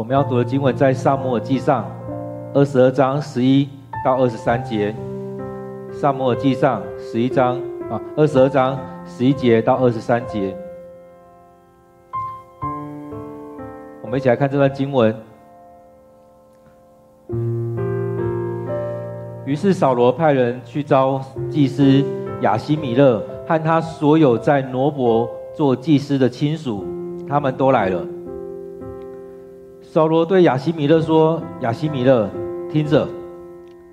我们要读的经文在撒母耳记上二十二章十一到二十三节。撒母耳记上十一章啊，二十二章十一节到二十三节。我们一起来看这段经文。于是扫罗派人去召祭司亚希米勒和他所有在挪伯做祭司的亲属，他们都来了。扫罗对亚西米勒说：“亚西米勒，听着。”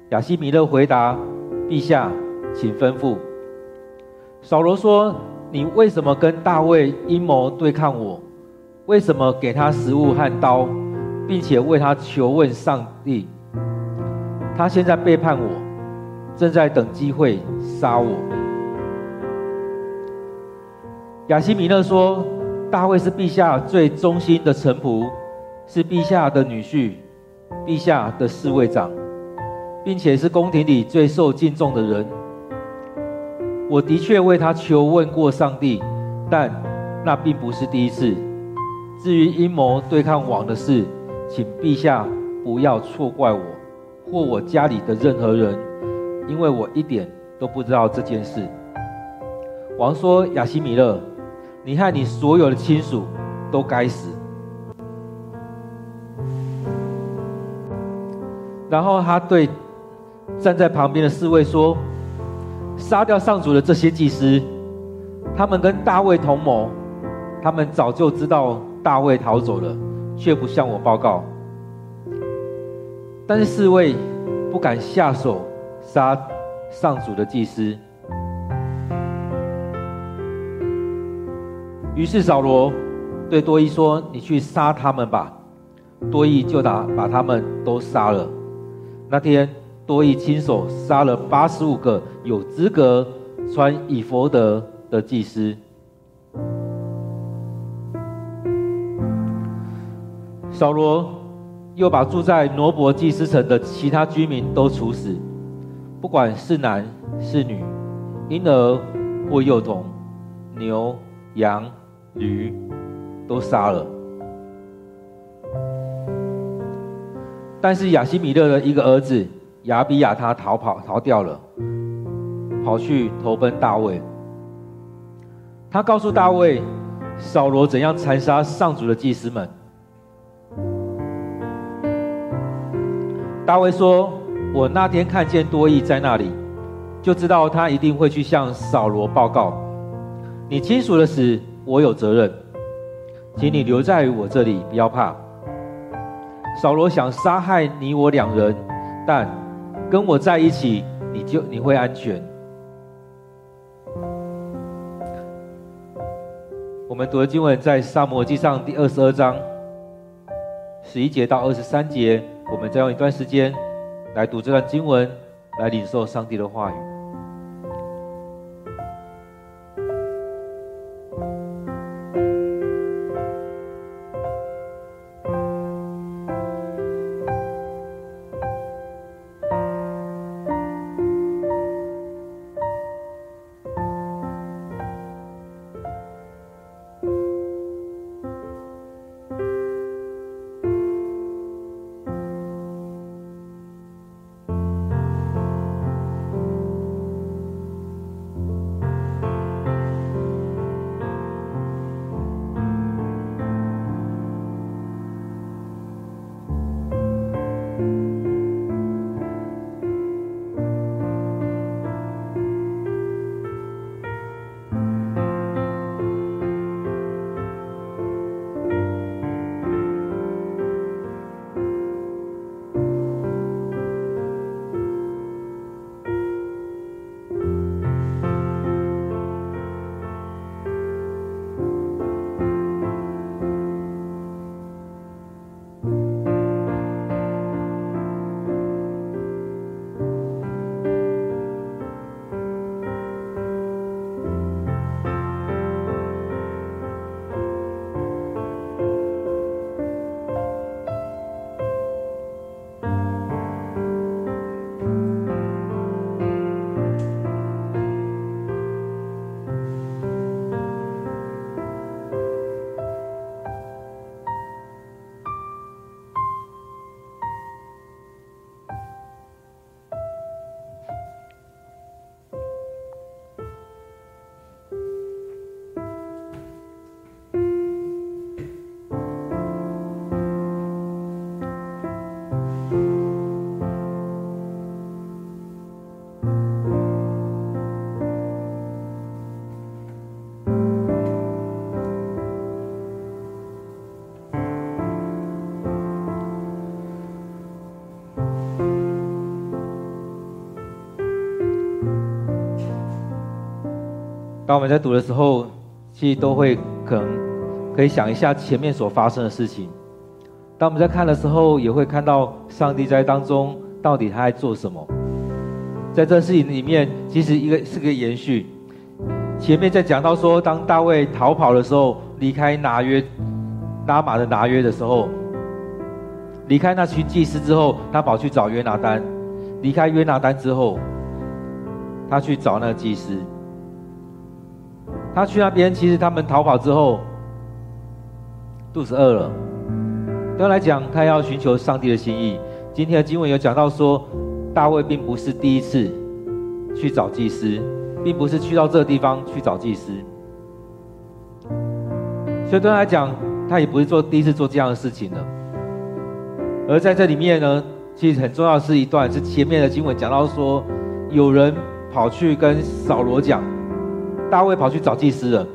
亚西米勒回答：“陛下，请吩咐。”扫罗说：“你为什么跟大卫阴谋对抗我？为什么给他食物和刀，并且为他求问上帝？”他现在背叛我，正在等机会杀我。亚西米勒说：“大卫是陛下最忠心的臣仆，是陛下的女婿，陛下的侍卫长，并且是宫廷里最受敬重的人。我的确为他求问过上帝，但那并不是第一次。至于阴谋对抗王的事，请陛下不要错怪我。”或我家里的任何人，因为我一点都不知道这件事。王说：“亚西米勒，你和你所有的亲属都该死。”然后他对站在旁边的侍卫说：“杀掉上主的这些祭司，他们跟大卫同谋，他们早就知道大卫逃走了，却不向我报告。”但是侍卫不敢下手杀上主的祭司，于是扫罗对多益说：“你去杀他们吧。”多益就打把他们都杀了。那天多益亲手杀了八十五个有资格穿以弗得的祭司。扫罗。又把住在挪伯祭司城的其他居民都处死，不管是男是女，婴儿或幼童，牛羊驴都杀了。但是亚西米勒的一个儿子亚比亚他逃跑逃掉了，跑去投奔大卫。他告诉大卫，扫罗怎样残杀上主的祭司们。大卫说：“我那天看见多益在那里，就知道他一定会去向扫罗报告。你亲属的死，我有责任，请你留在我这里，不要怕。扫罗想杀害你我两人，但跟我在一起，你就你会安全。”我们读的经文在撒摩记上第二十二章十一节到二十三节。我们再用一段时间来读这段经文，来领受上帝的话语。我们在读的时候，其实都会可能可以想一下前面所发生的事情。当我们在看的时候，也会看到上帝在当中到底他在做什么。在这事情里面，其实一个是个延续。前面在讲到说，当大卫逃跑的时候，离开拿约拉玛的拿约的时候，离开那群祭司之后，他跑去找约拿单。离开约拿单之后，他去找那个祭司。他去那边，其实他们逃跑之后，肚子饿了。对他来讲，他要寻求上帝的心意。今天的经文有讲到说，大卫并不是第一次去找祭司。并不是去到这个地方去找祭司，所以对他来讲，他也不是做第一次做这样的事情了。而在这里面呢，其实很重要是一段是前面的经文讲到说，有人跑去跟扫罗讲，大卫跑去找祭司了。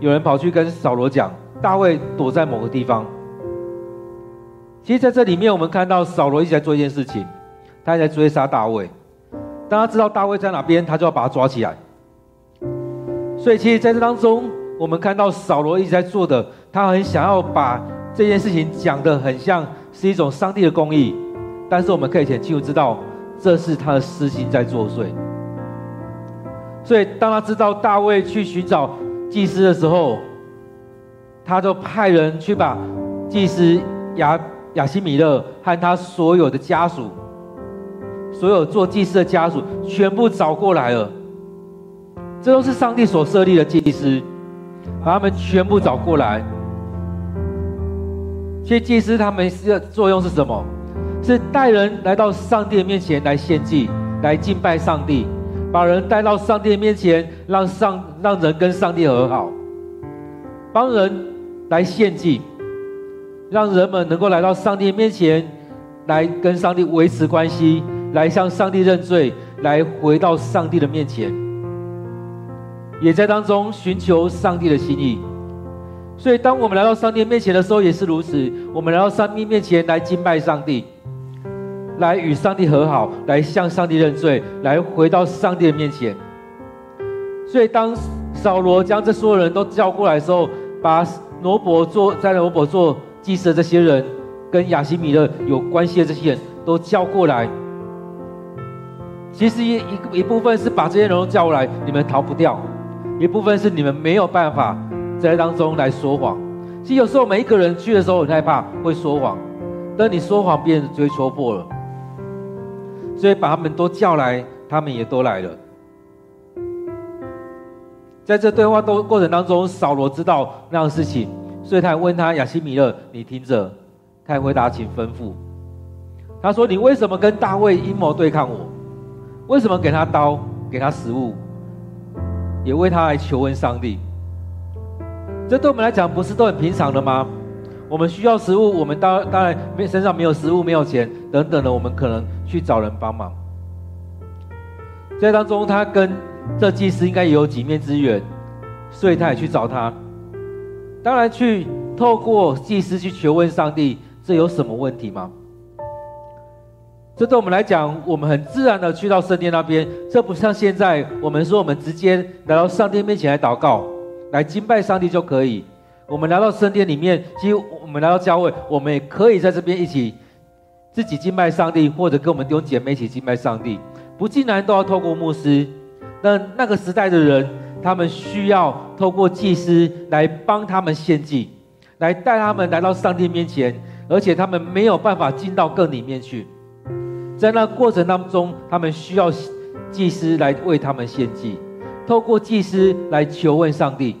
有人跑去跟扫罗讲，大卫躲在某个地方。其实在这里面，我们看到扫罗一直在做一件事情，他在追杀大卫。当他知道大卫在哪边，他就要把他抓起来。所以，其实在这当中，我们看到扫罗一直在做的，他很想要把这件事情讲得很像是一种上帝的公义，但是我们可以很清楚知道，这是他的私心在作祟。所以，当他知道大卫去寻找祭司的时候，他就派人去把祭司亚亚西米勒和他所有的家属。所有做祭司的家属全部找过来了，这都是上帝所设立的祭司，把他们全部找过来。这些祭司他们的作用是什么？是带人来到上帝的面前来献祭，来敬拜上帝，把人带到上帝面前，让上让人跟上帝和好，帮人来献祭，让人们能够来到上帝面前，来跟上帝维持关系。来向上帝认罪，来回到上帝的面前，也在当中寻求上帝的心意。所以，当我们来到上帝面前的时候，也是如此。我们来到上帝面前来敬拜上帝，来与上帝和好，来向上帝认罪，来回到上帝的面前。所以，当扫罗将这所有人都叫过来的时候，把罗伯做在罗伯做祭司的这些人，跟亚希米勒有关系的这些人都叫过来。其实一一一部分是把这些人都叫过来，你们逃不掉；一部分是你们没有办法在当中来说谎。其实有时候每一个人去的时候很害怕会说谎，但你说谎，别人就会戳破了。所以把他们都叫来，他们也都来了。在这对话都过程当中，扫罗知道那样的事情，所以他问他亚希米勒：“你听着，他回答，请吩咐。”他说：“你为什么跟大卫阴谋对抗我？”为什么给他刀，给他食物，也为他来求问上帝？这对我们来讲不是都很平常的吗？我们需要食物，我们当当然没身上没有食物，没有钱等等的，我们可能去找人帮忙。在当中，他跟这祭司应该也有几面之缘，所以他也去找他。当然，去透过祭司去求问上帝，这有什么问题吗？这对我们来讲，我们很自然的去到圣殿那边。这不像现在，我们说我们直接来到上帝面前来祷告，来敬拜上帝就可以。我们来到圣殿里面，其实我们来到教会，我们也可以在这边一起自己敬拜上帝，或者跟我们弟兄姐妹一起敬拜上帝。不尽然都要透过牧师。那那个时代的人，他们需要透过祭司来帮他们献祭，来带他们来到上帝面前，而且他们没有办法进到更里面去。在那过程当中，他们需要祭司来为他们献祭，透过祭司来求问上帝，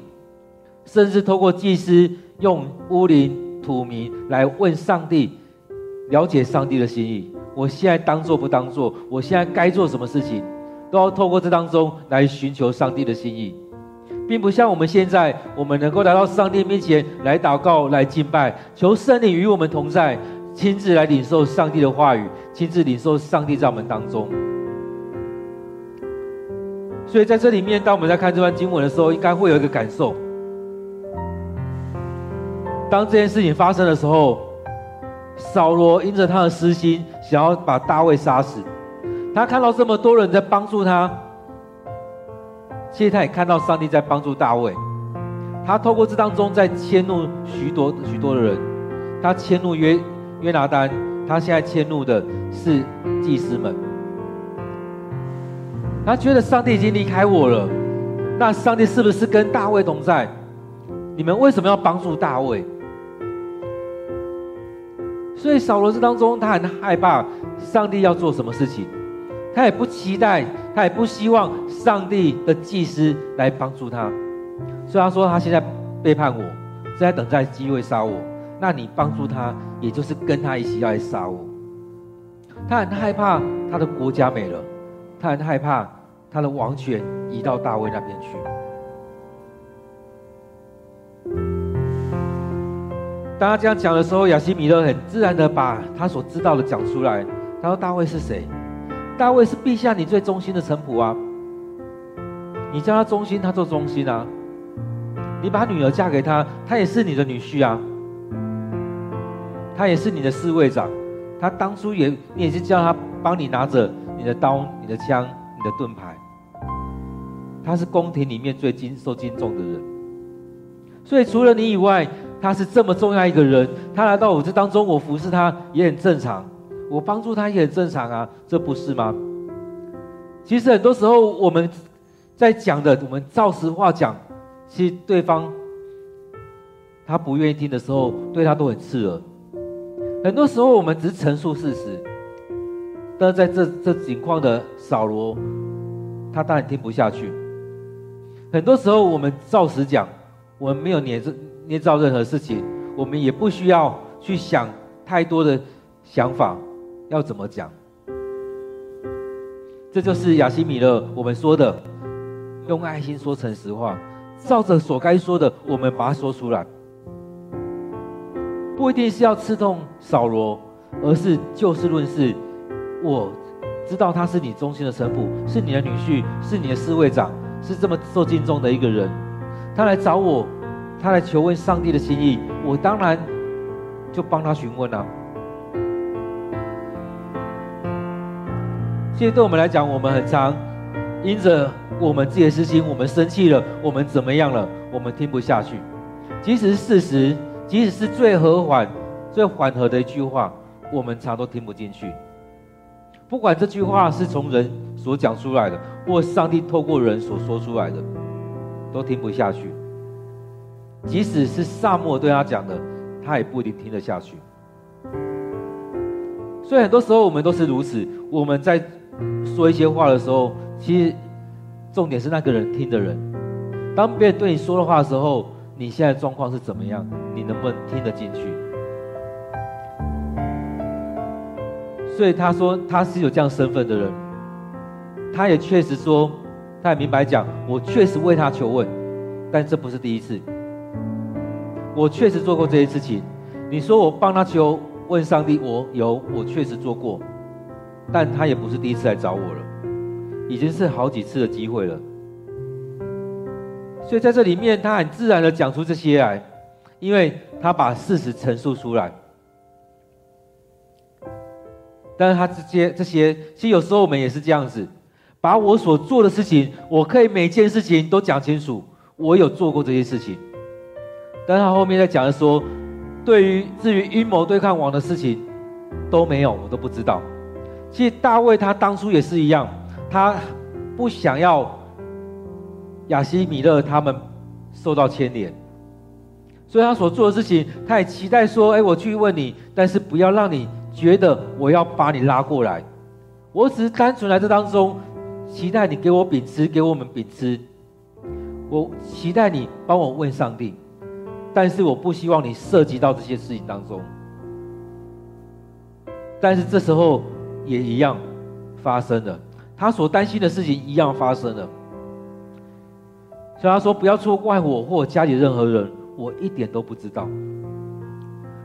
甚至透过祭司用乌灵土明来问上帝，了解上帝的心意。我现在当做不当做？我现在该做什么事情？都要透过这当中来寻求上帝的心意，并不像我们现在，我们能够来到上帝面前来祷告、来敬拜，求圣灵与我们同在。亲自来领受上帝的话语，亲自领受上帝在我们当中。所以在这里面，当我们在看这段经文的时候，应该会有一个感受：当这件事情发生的时候，扫罗因着他的私心，想要把大卫杀死。他看到这么多人在帮助他，其实他也看到上帝在帮助大卫。他透过这当中在迁怒许多许多的人，他迁怒约约拿单，他现在迁怒的是祭司们。他觉得上帝已经离开我了，那上帝是不是跟大卫同在？你们为什么要帮助大卫？所以扫罗这当中，他很害怕上帝要做什么事情，他也不期待，他也不希望上帝的祭司来帮助他。所以他说他现在背叛我，是在等待机会杀我。那你帮助他，也就是跟他一起要来杀我。他很害怕他的国家没了，他很害怕他的王权移到大卫那边去。当他这样讲的时候，亚西米勒很自然的把他所知道的讲出来。他说：“大卫是谁？大卫是陛下你最忠心的臣仆啊！你叫他忠心，他做忠心啊！你把女儿嫁给他，他也是你的女婿啊！他也是你的侍卫长，他当初也你也是叫他帮你拿着你的刀、你的枪、你的盾牌。他是宫廷里面最敬受敬重的人，所以除了你以外。”他是这么重要一个人，他来到我这当中，我服侍他也很正常，我帮助他也很正常啊，这不是吗？其实很多时候我们在讲的，我们照实话讲，其实对方他不愿意听的时候，对他都很刺耳。很多时候我们只是陈述事实，但是在这这情况的扫罗，他当然听不下去。很多时候我们照实讲，我们没有黏着。捏造任何事情，我们也不需要去想太多的想法，要怎么讲？这就是亚西米勒我们说的，用爱心说诚实话，照着所该说的，我们把它说出来。不一定是要刺痛扫罗，而是就事论事。我知道他是你忠心的臣仆，是你的女婿，是你的侍卫长，是这么受敬重的一个人，他来找我。他来求问上帝的心意，我当然就帮他询问了。其实对我们来讲，我们很常因着我们自己的私心，我们生气了，我们怎么样了，我们听不下去。即使是事实，即使是最和缓、最缓和的一句话，我们常都听不进去。不管这句话是从人所讲出来的，或上帝透过人所说出来的，都听不下去。即使是撒母对他讲的，他也不一定听得下去。所以很多时候我们都是如此。我们在说一些话的时候，其实重点是那个人听的人。当别人对你说的话的时候，你现在状况是怎么样？你能不能听得进去？所以他说他是有这样身份的人，他也确实说，他也明白讲，我确实为他求问，但这不是第一次。我确实做过这些事情。你说我帮他求问上帝，我有，我确实做过，但他也不是第一次来找我了，已经是好几次的机会了。所以在这里面，他很自然的讲出这些来，因为他把事实陈述出来。但是他这些这些，其实有时候我们也是这样子，把我所做的事情，我可以每件事情都讲清楚，我有做过这些事情。但他后面在讲的说，对于至于阴谋对抗王的事情都没有，我都不知道。其实大卫他当初也是一样，他不想要亚希米勒他们受到牵连，所以他所做的事情，他也期待说：哎，我去问你，但是不要让你觉得我要把你拉过来，我只是单纯来这当中，期待你给我饼吃，给我们饼吃，我期待你帮我问上帝。但是我不希望你涉及到这些事情当中。但是这时候也一样发生了，他所担心的事情一样发生了。所以他说：“不要错怪我或家里任何人，我一点都不知道。”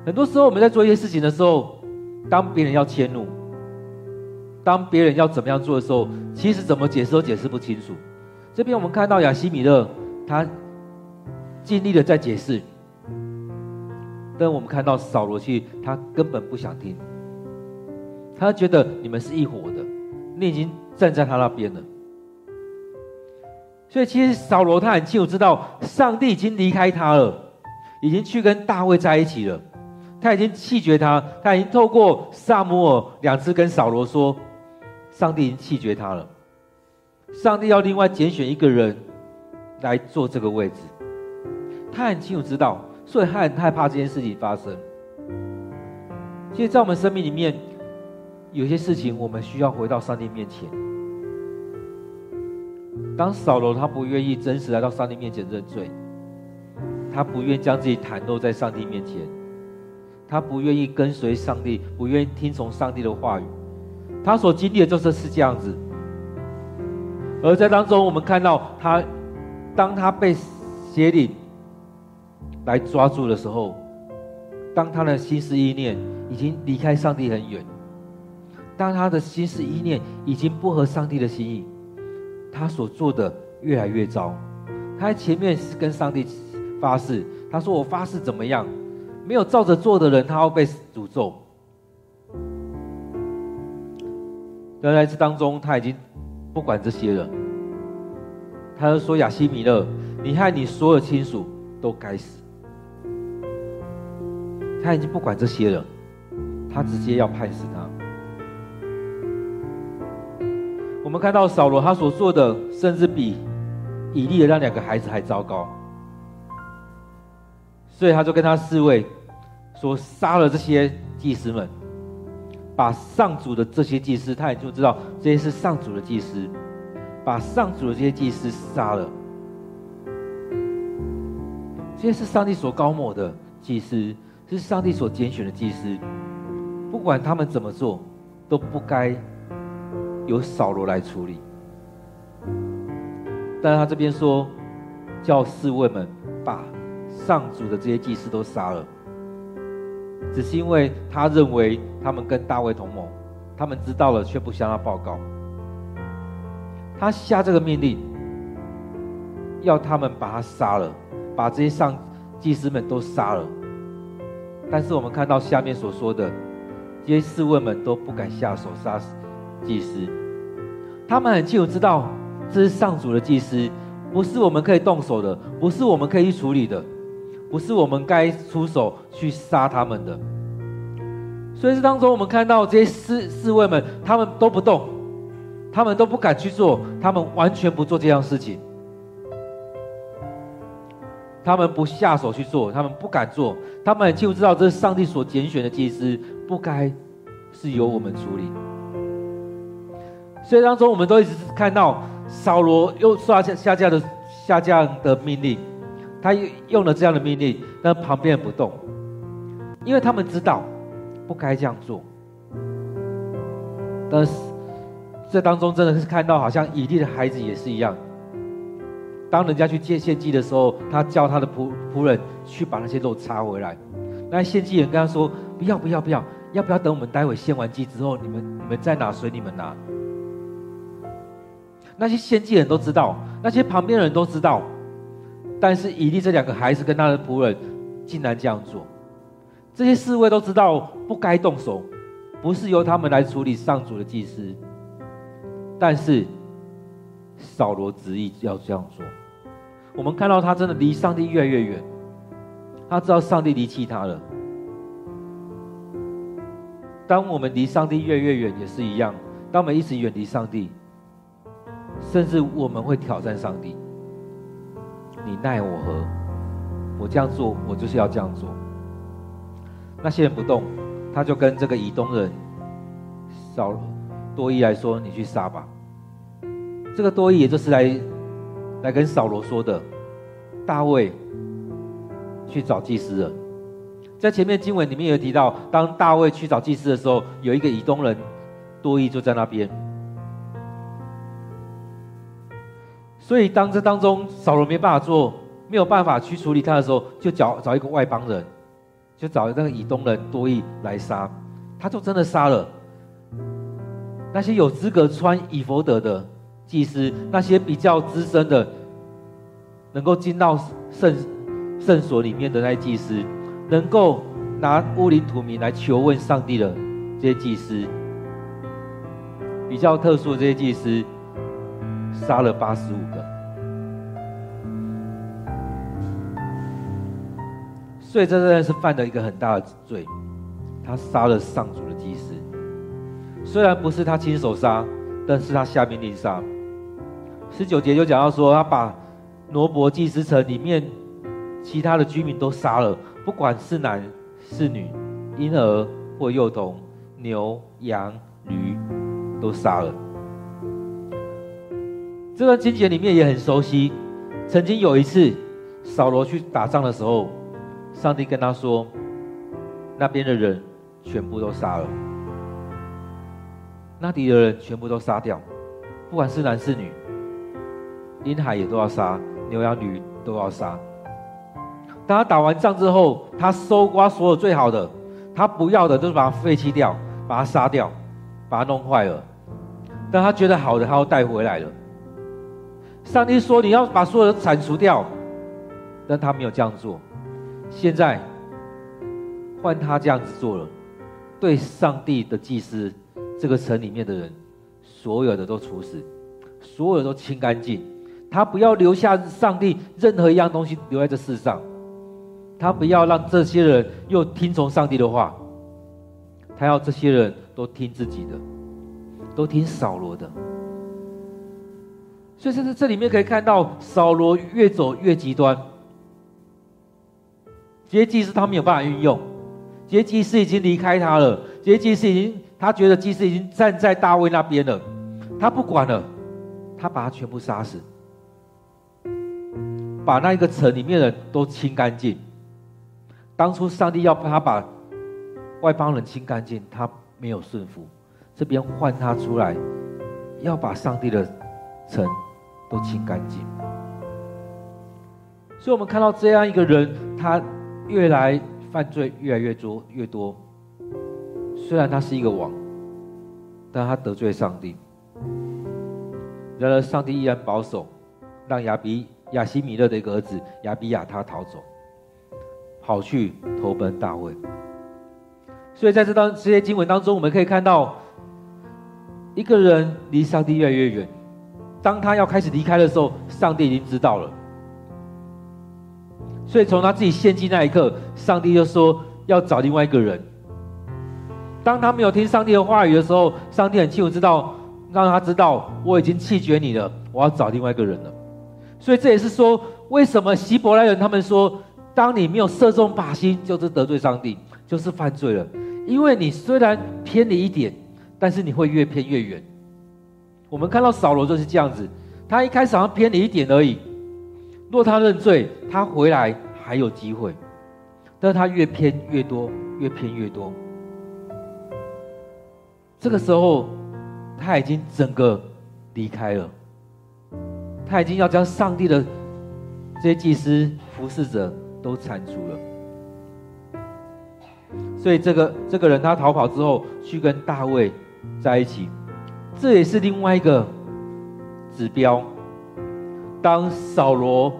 很多时候我们在做一些事情的时候，当别人要迁怒，当别人要怎么样做的时候，其实怎么解释都解释不清楚。这边我们看到雅西米勒，他尽力的在解释。跟我们看到扫罗去，他根本不想听，他觉得你们是一伙的，你已经站在他那边了。所以其实扫罗他很清楚知道，上帝已经离开他了，已经去跟大卫在一起了。他已经弃绝他，他已经透过撒母耳两次跟扫罗说，上帝已经弃绝他了。上帝要另外拣选一个人来做这个位置。他很清楚知道，所以他很害怕这件事情发生。其实，在我们生命里面，有些事情我们需要回到上帝面前。当扫罗他不愿意真实来到上帝面前认罪，他不愿将自己袒露在上帝面前。他不愿意跟随上帝，不愿意听从上帝的话语，他所经历的就是是这样子。而在当中，我们看到他，当他被邪灵来抓住的时候，当他的心思意念已经离开上帝很远，当他的心思意念已经不合上帝的心意，他所做的越来越糟。他前面是跟上帝发誓，他说：“我发誓怎么样？”没有照着做的人，他要被诅咒。但在这当中，他已经不管这些了。他就说：“亚西米勒，你害你所有亲属都该死。”他已经不管这些了，他直接要判死他。我们看到扫罗他所做的，甚至比以利的那两个孩子还糟糕。所以他就跟他侍卫说：“杀了这些祭司们，把上主的这些祭司，他也就知道这些是上主的祭司，把上主的这些祭司杀了。这些是上帝所膏抹的祭司，是上帝所拣选的祭司，不管他们怎么做，都不该由扫罗来处理。但他这边说，叫侍卫们把。”上主的这些祭司都杀了，只是因为他认为他们跟大卫同盟，他们知道了却不向他报告。他下这个命令，要他们把他杀了，把这些上祭司们都杀了。但是我们看到下面所说的，这些侍卫们都不敢下手杀死祭司，他们很清楚知道这是上主的祭司，不是我们可以动手的，不是我们可以去处理的。不是我们该出手去杀他们的，所以这当中我们看到这些侍侍卫们，他们都不动，他们都不敢去做，他们完全不做这样事情，他们不下手去做，他们不敢做，他们很清楚知道这是上帝所拣选的祭司，不该是由我们处理。所以当中我们都一直看到扫罗又刷下下降的下降的命令。他用了这样的命令，但旁边人不动，因为他们知道不该这样做。但是这当中真的是看到，好像以利的孩子也是一样。当人家去借献祭的时候，他叫他的仆仆人去把那些肉插回来。那献祭人跟他说：“不要不要不要，要不要等我们待会献完祭之后，你们你们再拿，随你们拿。”那些献祭人都知道，那些旁边的人都知道。但是以利这两个孩子跟他的仆人竟然这样做，这些侍卫都知道不该动手，不是由他们来处理上主的祭司。但是扫罗执意要这样做，我们看到他真的离上帝越来越远，他知道上帝离弃他了。当我们离上帝越来越远也是一样，当我们一直远离上帝，甚至我们会挑战上帝。你奈我何？我这样做，我就是要这样做。那些人不动，他就跟这个以东人扫多益来说：“你去杀吧。”这个多益也就是来来跟扫罗说的。大卫去找祭司了。在前面经文里面有提到，当大卫去找祭司的时候，有一个以东人多益就在那边。所以，当这当中扫罗没办法做，没有办法去处理他的时候，就找找一个外邦人，就找那个以东人多益来杀，他就真的杀了那些有资格穿以弗得的祭司那些比较资深的，能够进到圣圣所里面的那些祭司，能够拿乌林土民来求问上帝的这些祭司，比较特殊的这些祭司，杀了八十五个。所以这真的是犯了一个很大的罪，他杀了上主的祭司，虽然不是他亲手杀，但是他下命令杀。十九节就讲到说，他把挪伯祭司城里面其他的居民都杀了，不管是男是女，婴儿或幼童，牛羊驴都杀了。这段经节里面也很熟悉。曾经有一次，扫罗去打仗的时候，上帝跟他说，那边的人全部都杀了。那里的人全部都杀掉，不管是男是女，婴孩也都要杀，牛羊驴都要杀。当他打完仗之后，他搜刮所有最好的，他不要的都是把它废弃掉，把它杀掉，把它弄坏了。但他觉得好的，他要带回来了。上帝说：“你要把所有的铲除掉。”但他没有这样做。现在换他这样子做了，对上帝的祭司。这个城里面的人，所有的都处死，所有的都清干净。他不要留下上帝任何一样东西留在这世上，他不要让这些人又听从上帝的话，他要这些人都听自己的，都听扫罗的。所以，在这里面可以看到，扫罗越走越极端。这些祭司他没有办法运用，这些祭司已经离开他了，这些祭司已经。他觉得祭司已经站在大卫那边了，他不管了，他把他全部杀死，把那一个城里面的人都清干净。当初上帝要他把外邦人清干净，他没有顺服，这边换他出来，要把上帝的城都清干净。所以，我们看到这样一个人，他越来犯罪越来越多，越多。虽然他是一个王，但他得罪上帝。然而，上帝依然保守，让亚比亚希米勒的一个儿子亚比亚他逃走，跑去投奔大卫。所以，在这当这些经文当中，我们可以看到，一个人离上帝越来越远。当他要开始离开的时候，上帝已经知道了。所以，从他自己献祭那一刻，上帝就说要找另外一个人。当他没有听上帝的话语的时候，上帝很清楚知道，让他知道我已经弃绝你了，我要找另外一个人了。所以这也是说，为什么希伯来人他们说，当你没有射中靶心，就是得罪上帝，就是犯罪了。因为你虽然偏离一点，但是你会越偏越远。我们看到扫罗就是这样子，他一开始好像偏离一点而已，若他认罪，他回来还有机会，但是他越偏越多，越偏越多。这个时候，他已经整个离开了，他已经要将上帝的这些祭司、服侍者都铲除了。所以，这个这个人他逃跑之后，去跟大卫在一起，这也是另外一个指标。当扫罗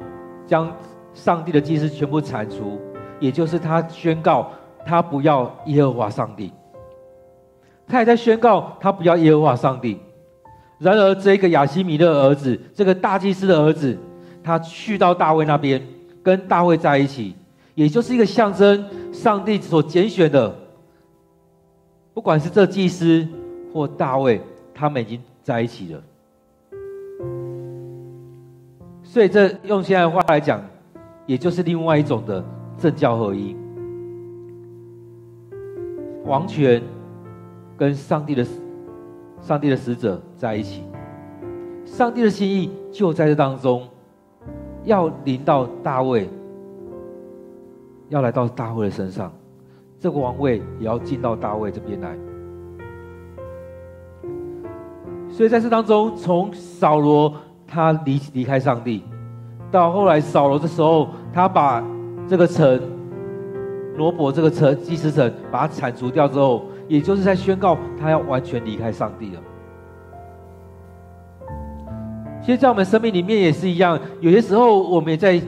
将上帝的祭司全部铲除，也就是他宣告他不要耶和华上帝。他也在宣告他不要耶和华上帝。然而，这个亚希米勒的儿子，这个大祭司的儿子，他去到大卫那边，跟大卫在一起，也就是一个象征上帝所拣选的。不管是这祭司或大卫，他们已经在一起了。所以，这用现在的话来讲，也就是另外一种的政教合一，王权。跟上帝的上帝的使者在一起，上帝的心意就在这当中，要临到大卫，要来到大卫的身上，这个王位也要进到大卫这边来。所以在这当中，从扫罗他离离开上帝，到后来扫罗的时候，他把这个城罗伯这个城祭司城把它铲除掉之后。也就是在宣告他要完全离开上帝了。其实，在我们生命里面也是一样，有些时候我们也在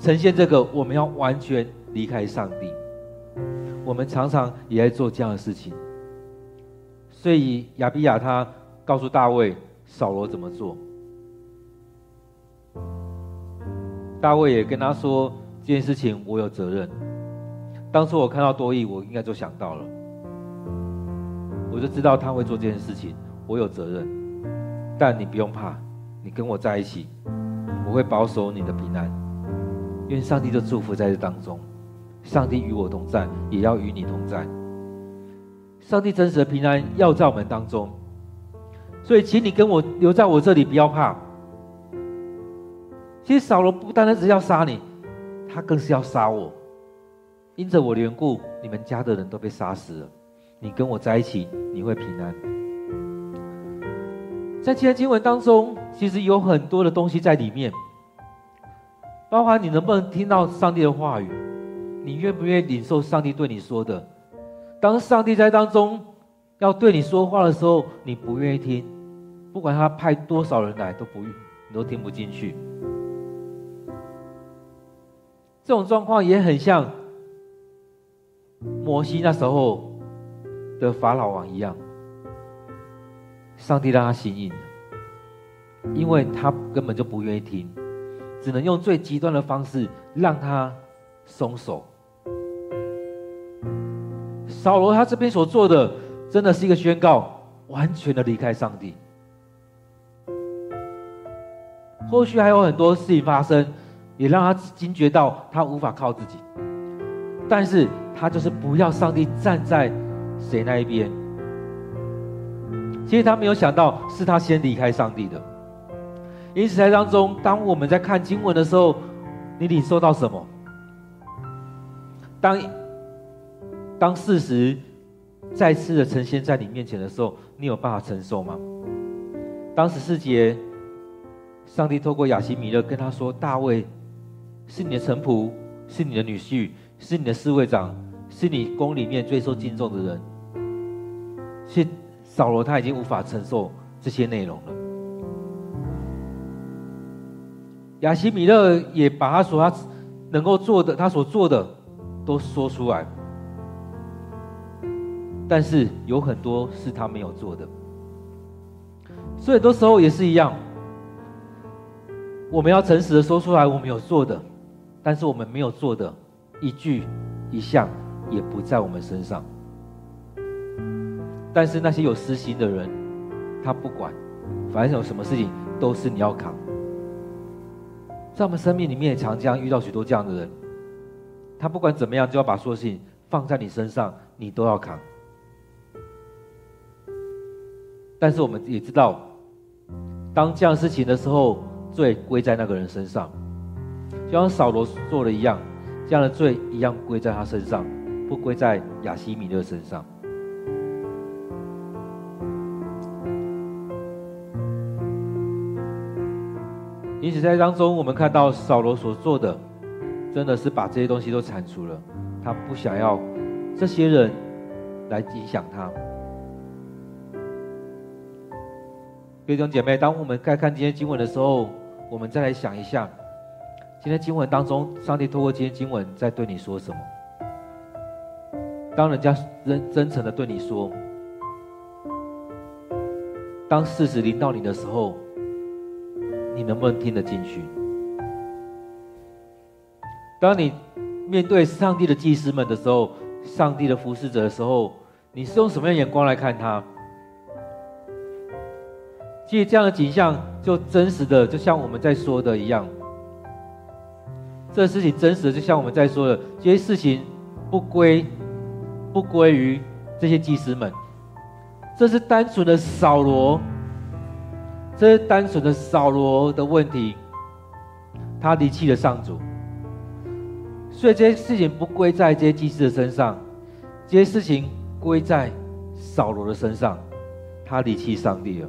呈现这个，我们要完全离开上帝。我们常常也在做这样的事情。所以亚比亚他告诉大卫，扫罗怎么做。大卫也跟他说，这件事情我有责任。当初我看到多益，我应该就想到了，我就知道他会做这件事情，我有责任。但你不用怕，你跟我在一起，我会保守你的平安。愿上帝的祝福在这当中，上帝与我同在，也要与你同在。上帝真实的平安要在我们当中，所以请你跟我留在我这里，不要怕。其实扫罗不单单只是要杀你，他更是要杀我。因着我的缘故，你们家的人都被杀死了。你跟我在一起，你会平安。在今天经文当中，其实有很多的东西在里面，包括你能不能听到上帝的话语，你愿不愿意领受上帝对你说的？当上帝在当中要对你说话的时候，你不愿意听，不管他派多少人来，都不愿，你都听不进去。这种状况也很像摩西那时候的法老王一样，上帝让他心硬，因为他根本就不愿意听，只能用最极端的方式让他松手。扫罗他这边所做的，真的是一个宣告，完全的离开上帝。后续还有很多事情发生。也让他惊觉到他无法靠自己，但是他就是不要上帝站在谁那一边。其实他没有想到是他先离开上帝的。因此在当中，当我们在看经文的时候，你领受到什么？当当事实再次的呈现在你面前的时候，你有办法承受吗？当十四节，上帝透过亚希米勒跟他说：“大卫。”是你的臣仆，是你的女婿，是你的侍卫长，是你宫里面最受敬重的人。其实扫罗他已经无法承受这些内容了。亚西米勒也把他所他能够做的，他所做的都说出来，但是有很多是他没有做的。所以很多时候也是一样，我们要诚实的说出来，我们有做的。但是我们没有做的一句一项也不在我们身上。但是那些有私心的人，他不管，反正有什么事情都是你要扛。在我们生命里面也常常遇到许多这样的人，他不管怎么样就要把所有事情放在你身上，你都要扛。但是我们也知道，当这样事情的时候，罪归在那个人身上。就像扫罗做的一样，这样的罪一样归在他身上，不归在亚希米勒身上。因此，在当中，我们看到扫罗所做的，真的是把这些东西都铲除了。他不想要这些人来影响他。弟兄姐妹，当我们在看今天经文的时候，我们再来想一下。今天经文当中，上帝透过今天经文在对你说什么？当人家真真诚的对你说，当事实临到你的时候，你能不能听得进去？当你面对上帝的祭司们的时候，上帝的服侍者的时候，你是用什么样的眼光来看他？其实这样的景象，就真实的，就像我们在说的一样。这事情真实的，就像我们在说的，这些事情不归不归于这些祭司们，这是单纯的扫罗，这是单纯的扫罗的问题，他离弃了上主，所以这些事情不归在这些祭司的身上，这些事情归在扫罗的身上，他离弃上帝了。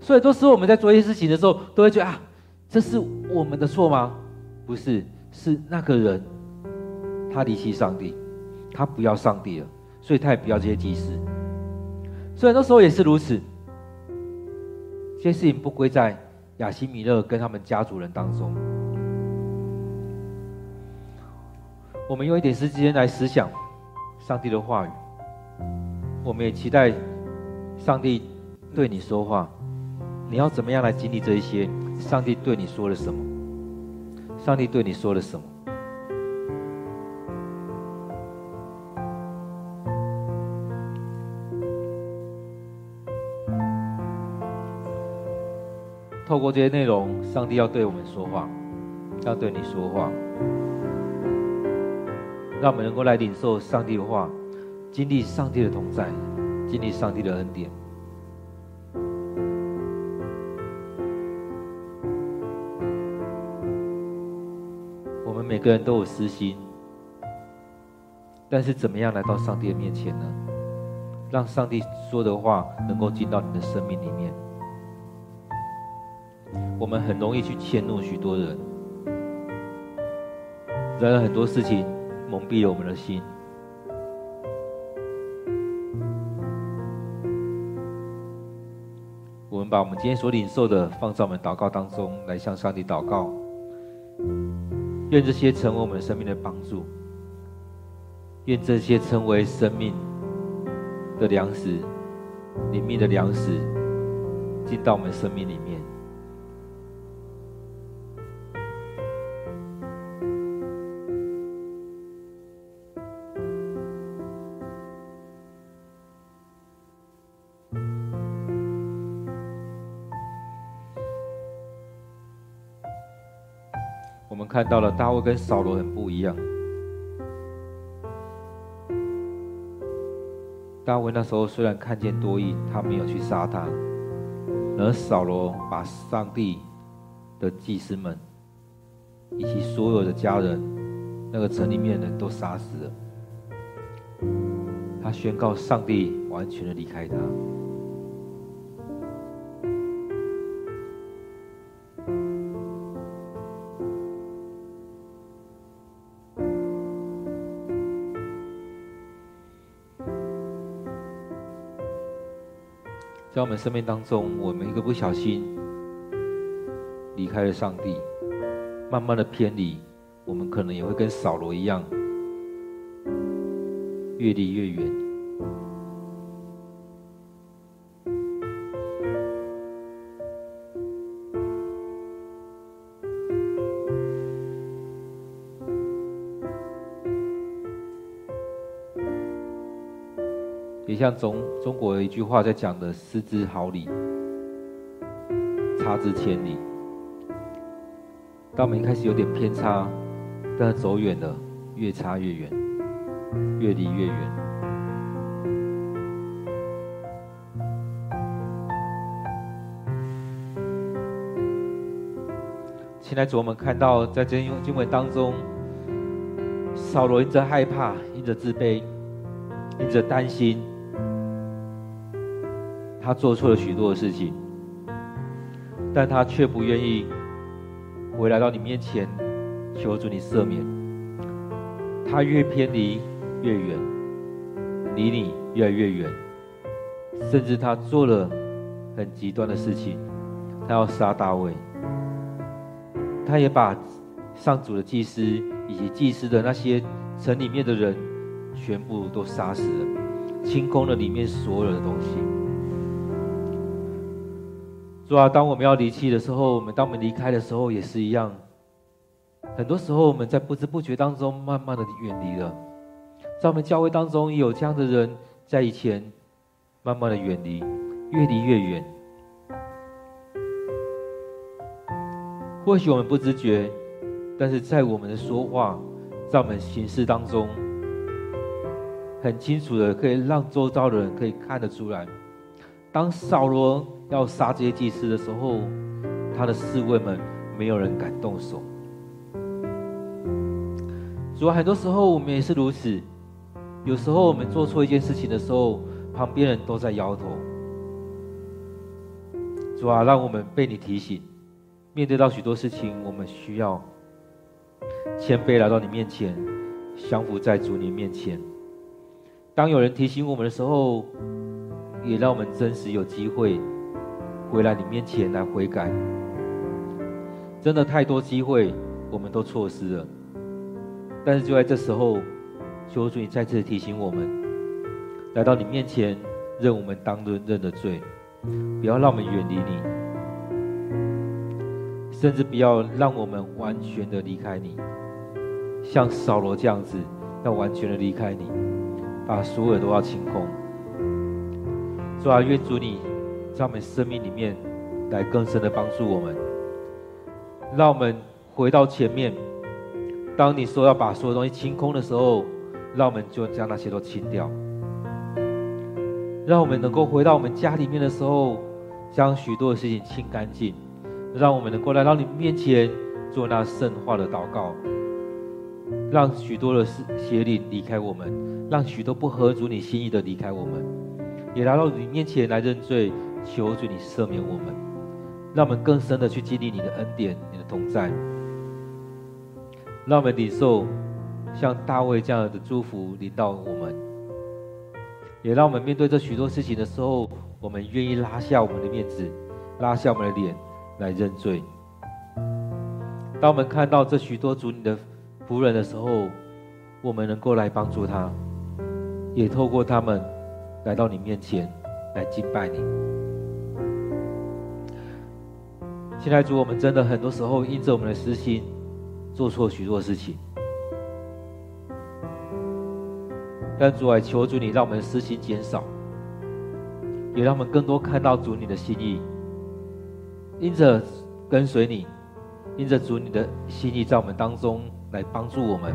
所以，都是我们在做一些事情的时候，都会觉得啊，这是我们的错吗？不是，是那个人，他离弃上帝，他不要上帝了，所以他也不要这些祭司。所以那时候也是如此，些事情不归在亚希米勒跟他们家族人当中。我们用一点时间来思想上帝的话语，我们也期待上帝对你说话，你要怎么样来经历这一些？上帝对你说了什么？上帝对你说了什么？透过这些内容，上帝要对我们说话，要对你说话，让我们能够来领受上帝的话，经历上帝的同在，经历上帝的恩典。我们每个人都有私心，但是怎么样来到上帝的面前呢？让上帝说的话能够进到你的生命里面。我们很容易去迁怒许多人，然而很多事情蒙蔽了我们的心。我们把我们今天所领受的放在我们祷告当中，来向上帝祷告。愿这些成为我们生命的帮助，愿这些成为生命的粮食，灵命的粮食，进到我们生命里面。看到了大卫跟扫罗很不一样。大卫那时候虽然看见多益，他没有去杀他，而扫罗把上帝的祭司们以及所有的家人，那个城里面的人都杀死了。他宣告上帝完全的离开他。在我们生命当中，我们一个不小心离开了上帝，慢慢的偏离，我们可能也会跟扫罗一样，越离越远。像中中国有一句话在讲的“失之毫厘，差之千里”。当我们一开始有点偏差，但是走远了，越差越远，越离越远。现在主，我们看到在这经经文当中，扫罗因着害怕，因着自卑，因着担心。他做错了许多的事情，但他却不愿意回来到你面前，求主你赦免。他越偏离越远，离你越来越远，甚至他做了很极端的事情，他要杀大卫。他也把上主的祭司以及祭司的那些城里面的人全部都杀死了，清空了里面所有的东西。主啊，当我们要离弃的时候，我们当我们离开的时候也是一样。很多时候我们在不知不觉当中，慢慢的远离了。在我们教会当中，也有这样的人，在以前慢慢的远离，越离越远。或许我们不知觉，但是在我们的说话，在我们行事当中，很清楚的可以让周遭的人可以看得出来。当扫罗要杀这些祭司的时候，他的侍卫们没有人敢动手。主啊，很多时候我们也是如此。有时候我们做错一件事情的时候，旁边人都在摇头。主啊，让我们被你提醒，面对到许多事情，我们需要谦卑来到你面前，降服在主你面前。当有人提醒我们的时候，也让我们真实有机会回来你面前来悔改。真的太多机会我们都错失了，但是就在这时候，求主你再次提醒我们，来到你面前认我们当认认的罪，不要让我们远离你，甚至不要让我们完全的离开你，像扫罗这样子，要完全的离开你，把所有都要清空。主啊，愿主你在我们生命里面来更深的帮助我们。让我们回到前面，当你说要把所有东西清空的时候，让我们就将那些都清掉。让我们能够回到我们家里面的时候，将许多的事情清干净。让我们能够来到你面前做那圣化的祷告，让许多的邪灵离开我们，让许多不合主你心意的离开我们，也来到你面前来认罪，求主你赦免我们，让我们更深的去经历你的恩典、你的同在，让我们领受像大卫这样的祝福临到我们，也让我们面对这许多事情的时候，我们愿意拉下我们的面子，拉下我们的脸。来认罪。当我们看到这许多主你的仆人的时候，我们能够来帮助他，也透过他们来到你面前来敬拜你。现在主，我们真的很多时候因着我们的私心，做错许多事情。但主啊，求主你让我们的私心减少，也让我们更多看到主你的心意。因着跟随你，因着主你的心意在我们当中来帮助我们，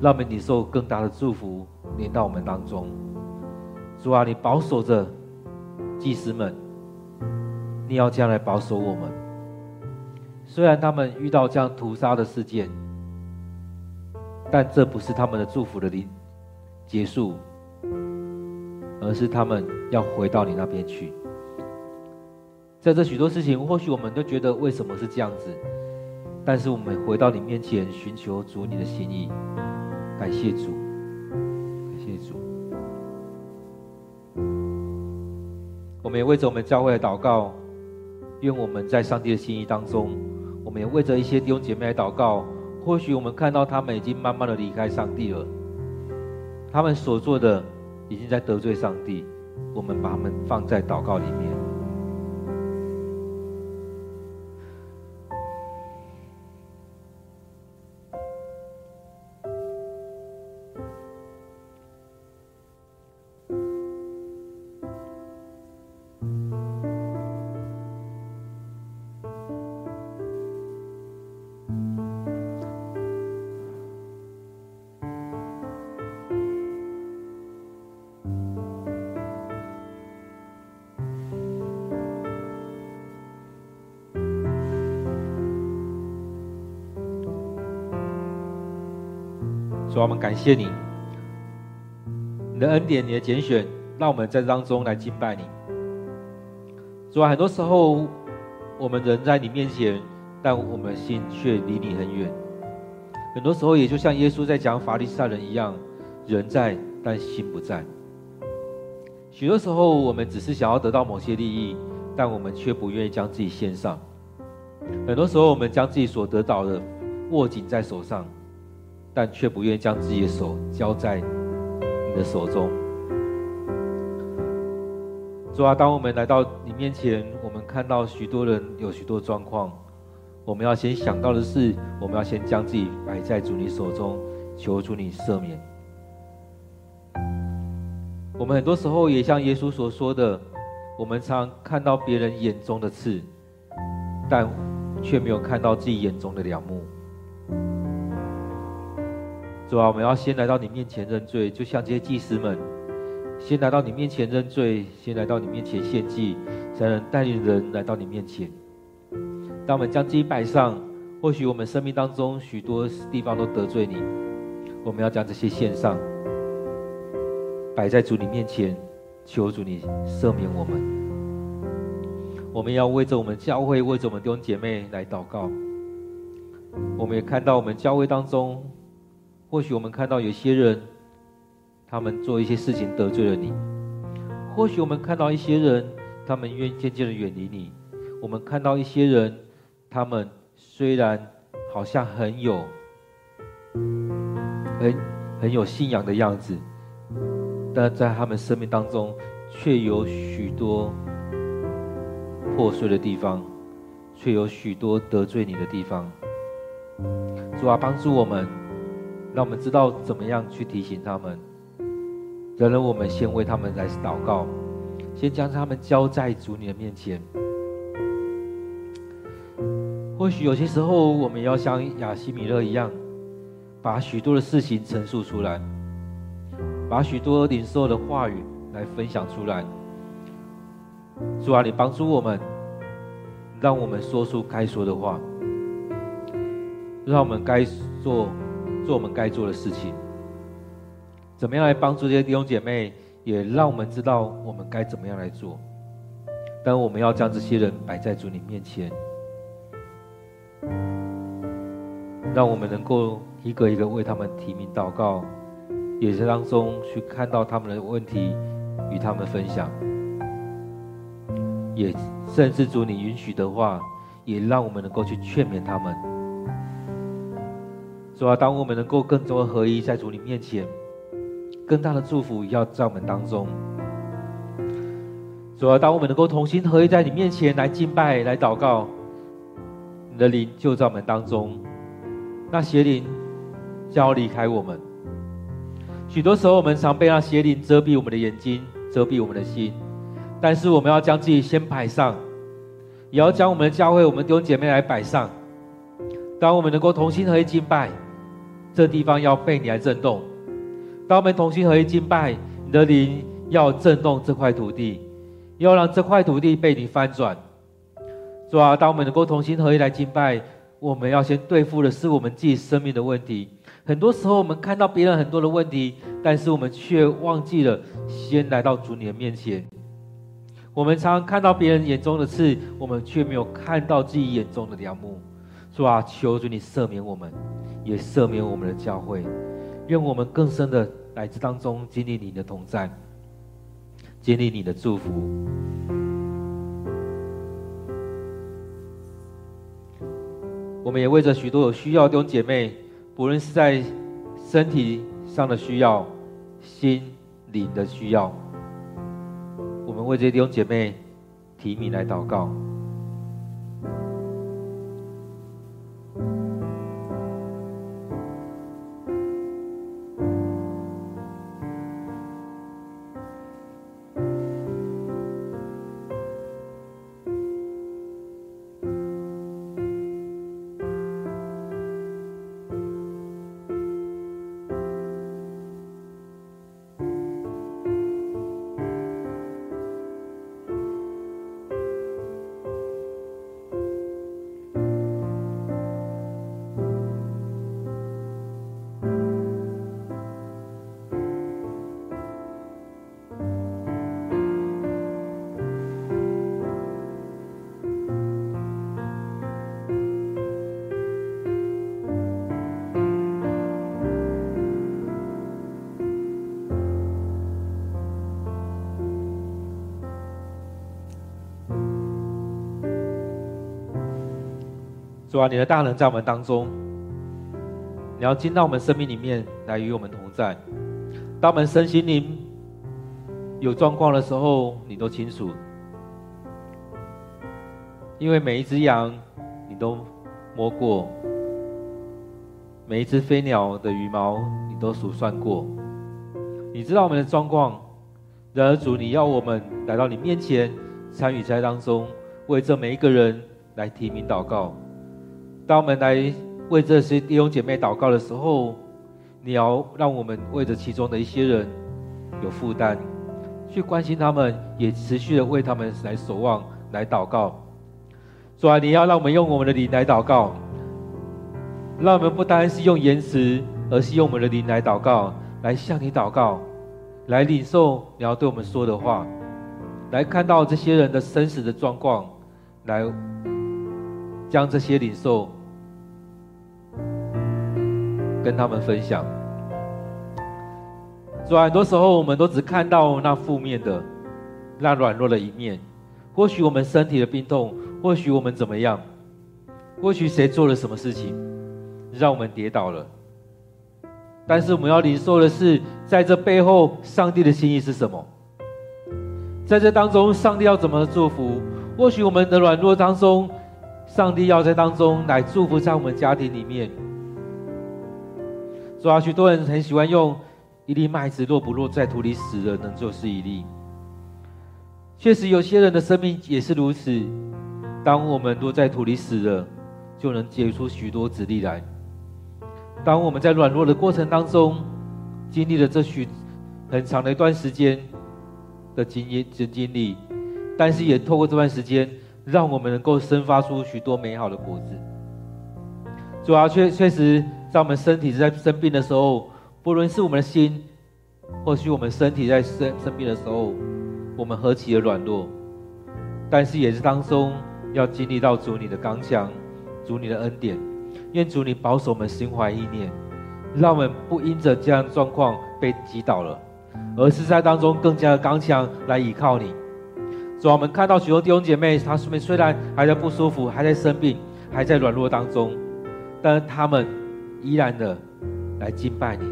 让我们领受更大的祝福临到我们当中。主啊，你保守着祭司们，你要将来保守我们。虽然他们遇到这样屠杀的事件，但这不是他们的祝福的临结束，而是他们要回到你那边去。在这许多事情，或许我们都觉得为什么是这样子，但是我们回到你面前，寻求主你的心意，感谢主，感谢主。我们也为着我们教会的祷告，愿我们在上帝的心意当中，们也为着一些弟兄姐妹来祷告。或许我们看到他们已经慢慢的离开上帝了，他们所做的已经在得罪上帝，我们把他们放在祷告里面。我们感谢你，你的恩典，你的拣选，让我们在当中来敬拜你。主啊，很多时候我们人在你面前，但我们心却离你很远。很多时候，也就像耶稣在讲法利赛人一样，人在，但心不在。许多时候，我们只是想要得到某些利益，但我们却不愿意将自己献上。很多时候，我们将自己所得到的握紧在手上。但却不愿意将自己的手交在你的手中。主啊，当我们来到你面前，我们看到许多人有许多状况，我们要先想到的是，我们要先将自己摆在主你手中，求主你赦免。我们很多时候也像耶稣所说的，我们常看到别人眼中的刺，但却没有看到自己眼中的梁木。主啊，我们要先来到你面前认罪，就像这些祭司们，先来到你面前认罪，先来到你面前献祭，才能带领人来到你面前。当我们将自己摆上，或许我们生命当中许多地方都得罪你，我们要将这些献上，摆在主你面前，求主你赦免我们。我们要为着我们教会，为着我们弟兄姐妹来祷告。我们也看到我们教会当中。或许我们看到有些人，他们做一些事情得罪了你；或许我们看到一些人，他们愿渐渐的远离你。我们看到一些人，他们虽然好像很有、很很有信仰的样子，但在他们生命当中，却有许多破碎的地方，却有许多得罪你的地方。主啊，帮助我们。让我们知道怎么样去提醒他们。然而，我们先为他们来祷告，先将他们交在主你的面前。或许有些时候，我们要像亚西米勒一样，把许多的事情陈述出来，把许多领受的话语来分享出来。主啊，你帮助我们，让我们说出该说的话，让我们该做做我们该做的事情。怎么样来帮助这些弟兄姐妹，也让我们知道我们该怎么样来做。但我们要将这些人摆在主你面前。让我们能够一个一个为他们提名祷告，也是当中去看到他们的问题，与他们分享。也甚至主你允许的话，也让我们能够去劝勉他们。主啊，当我们能够更多合一在主你面前，更大的祝福要在我们当中。主啊，当我们能够同心合一在你面前来敬拜、来祷告，你的灵就在我们当中。那邪灵将要离开我们。许多时候，我们常被那邪灵遮蔽我们的眼睛，遮蔽我们的心。但是，我们要将自己先摆上，也要将我们的教会、我们弟兄姐妹来摆上。当我们能够同心合一敬拜，这地方要被你来震动。当我们同心合一敬拜，你的灵要震动这块土地，要让这块土地被你翻转。主啊，当我们能够同心合一来敬拜。我们要先对付的是我们自己生命的问题。很多时候，我们看到别人很多的问题，但是我们却忘记了先来到主你的面前。我们常常看到别人眼中的刺，我们却没有看到自己眼中的梁木。主啊，求主你赦免我们，也赦免我们的教会，愿我们更深的来自当中经历你的同在，经历你的祝福。我们也为着许多有需要的弟兄姐妹，不论是在身体上的需要、心灵的需要，我们为这些弟兄姐妹提名来祷告。主啊，你的大能在我们当中，你要进到我们生命里面来与我们同在。当我们身心灵有状况的时候，你都清楚，因为每一只羊你都摸过，每一只飞鸟的羽毛你都数算过，你知道我们的状况。然而主，你要我们来到你面前，参与在当中，为这每一个人来提名祷告。当我们来为这些弟兄姐妹祷告的时候，你要让我们为着其中的一些人有负担，去关心他们，也持续的为他们来守望、来祷告。主啊，你要让我们用我们的灵来祷告，让我们不单是用言辞，而是用我们的灵来祷告，来向你祷告，来领受你要对我们说的话，来看到这些人的生死的状况，来。将这些领受跟他们分享。所以很多时候，我们都只看到那负面的、那软弱的一面。或许我们身体的病痛，或许我们怎么样，或许谁做了什么事情，让我们跌倒了。但是我们要领受的是，在这背后，上帝的心意是什么？在这当中，上帝要怎么祝福？或许我们的软弱当中。上帝要在当中来祝福在我们家庭里面。主啊，许多人很喜欢用一粒麦子落不落在土里死了，能就是一粒。确实，有些人的生命也是如此。当我们落在土里死了，就能结出许多子粒来。当我们在软弱的过程当中，经历了这许很长的一段时间的经验、经经历，但是也透过这段时间，让我们能够生发出许多美好的果子。主要确确实，在我们身体在生病的时候，不论是我们的心，或许我们身体在生生病的时候，我们何其的软弱，但是也是当中要经历到主你的刚强，主你的恩典，愿主你保守我们心怀意念，让我们不因着这样的状况被击倒了，而是在当中更加的刚强来倚靠你。主啊，我们看到许多弟兄姐妹，他们虽然还在不舒服，还在生病，还在软弱当中，但他们依然的来敬拜你，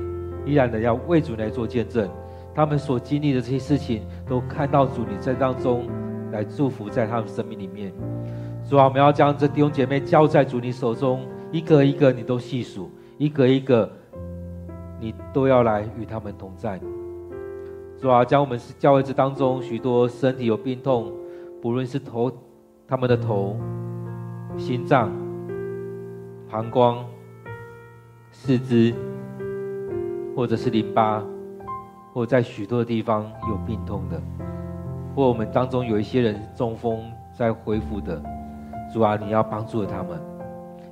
依然的要为主来做见证。他们所经历的这些事情，都看到主你在当中来祝福在他们生命里面。主啊，我们要将这弟兄姐妹交在主你手中，一个一个你都细数，一个一个你都要来与他们同在。主啊，将我们是教会这当中许多身体有病痛，不论是头、他们的头、心脏、膀胱、四肢，或者是淋巴。或在许多的地方有病痛的，或我们当中有一些人中风在恢复的，主啊，你要帮助他们，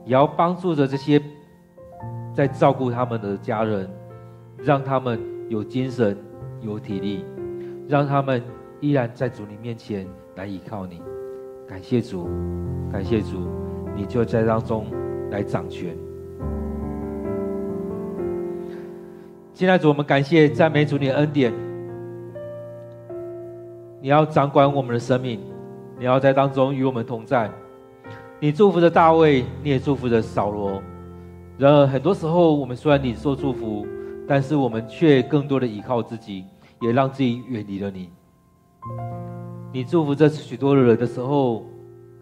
也要帮助着这些在照顾他们的家人，让他们有精神、有体力，让他们依然在主你面前来依靠你。感谢主，感谢主，你就在当中来掌权。现在主，我们感谢赞美主你的恩典。你要掌管我们的生命，你要在当中与我们同在。你祝福着大卫，你也祝福着扫罗。然而，很多时候我们虽然领受祝福，但是我们却更多的依靠自己，也让自己远离了你。你祝福这许多的人的时候，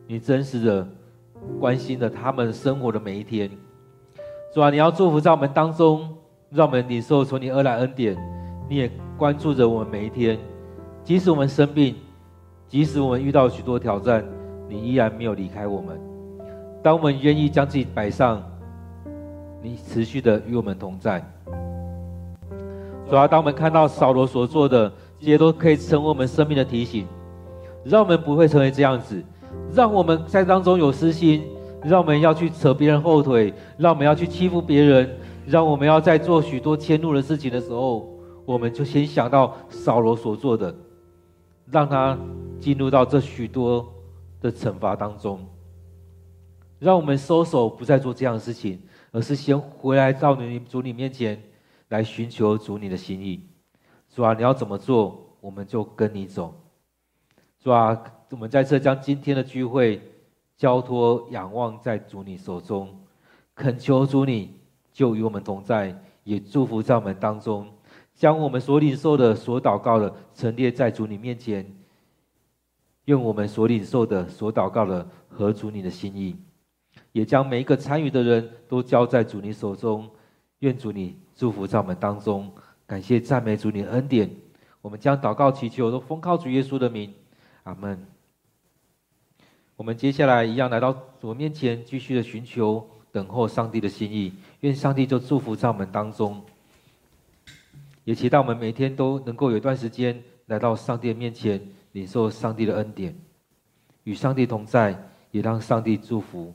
你真实的关心着他们生活的每一天。主啊，你要祝福在我们当中。让我们领受从你而来恩典，你也关注着我们每一天，即使我们生病，即使我们遇到许多挑战，你依然没有离开我们。当我们愿意将自己摆上，你持续的与我们同在。主要当我们看到扫罗所做的，这些都可以成为我们生命的提醒，让我们不会成为这样子，让我们在当中有私心，让我们要去扯别人后腿，让我们要去欺负别人。让我们要在做许多迁怒的事情的时候，我们就先想到扫罗所做的，让他进入到这许多的惩罚当中。让我们收手，不再做这样的事情，而是先回来到你主你面前来寻求主你的心意。主啊，你要怎么做，我们就跟你走。主啊，我们在这将今天的聚会交托仰望在主你手中，恳求主你。就与我们同在，也祝福在我们当中，将我们所领受的、所祷告的陈列在主你面前。用我们所领受的、所祷告的合主你的心意，也将每一个参与的人都交在主你手中。愿主你祝福在我们当中，感谢赞美主你的恩典。我们将祷告祈求都奉靠主耶稣的名，阿门。我们接下来一样来到主面前，继续的寻求。等候上帝的心意，愿上帝就祝福在我们当中，也期待我们每天都能够有一段时间来到上帝的面前，领受上帝的恩典，与上帝同在，也让上帝祝福。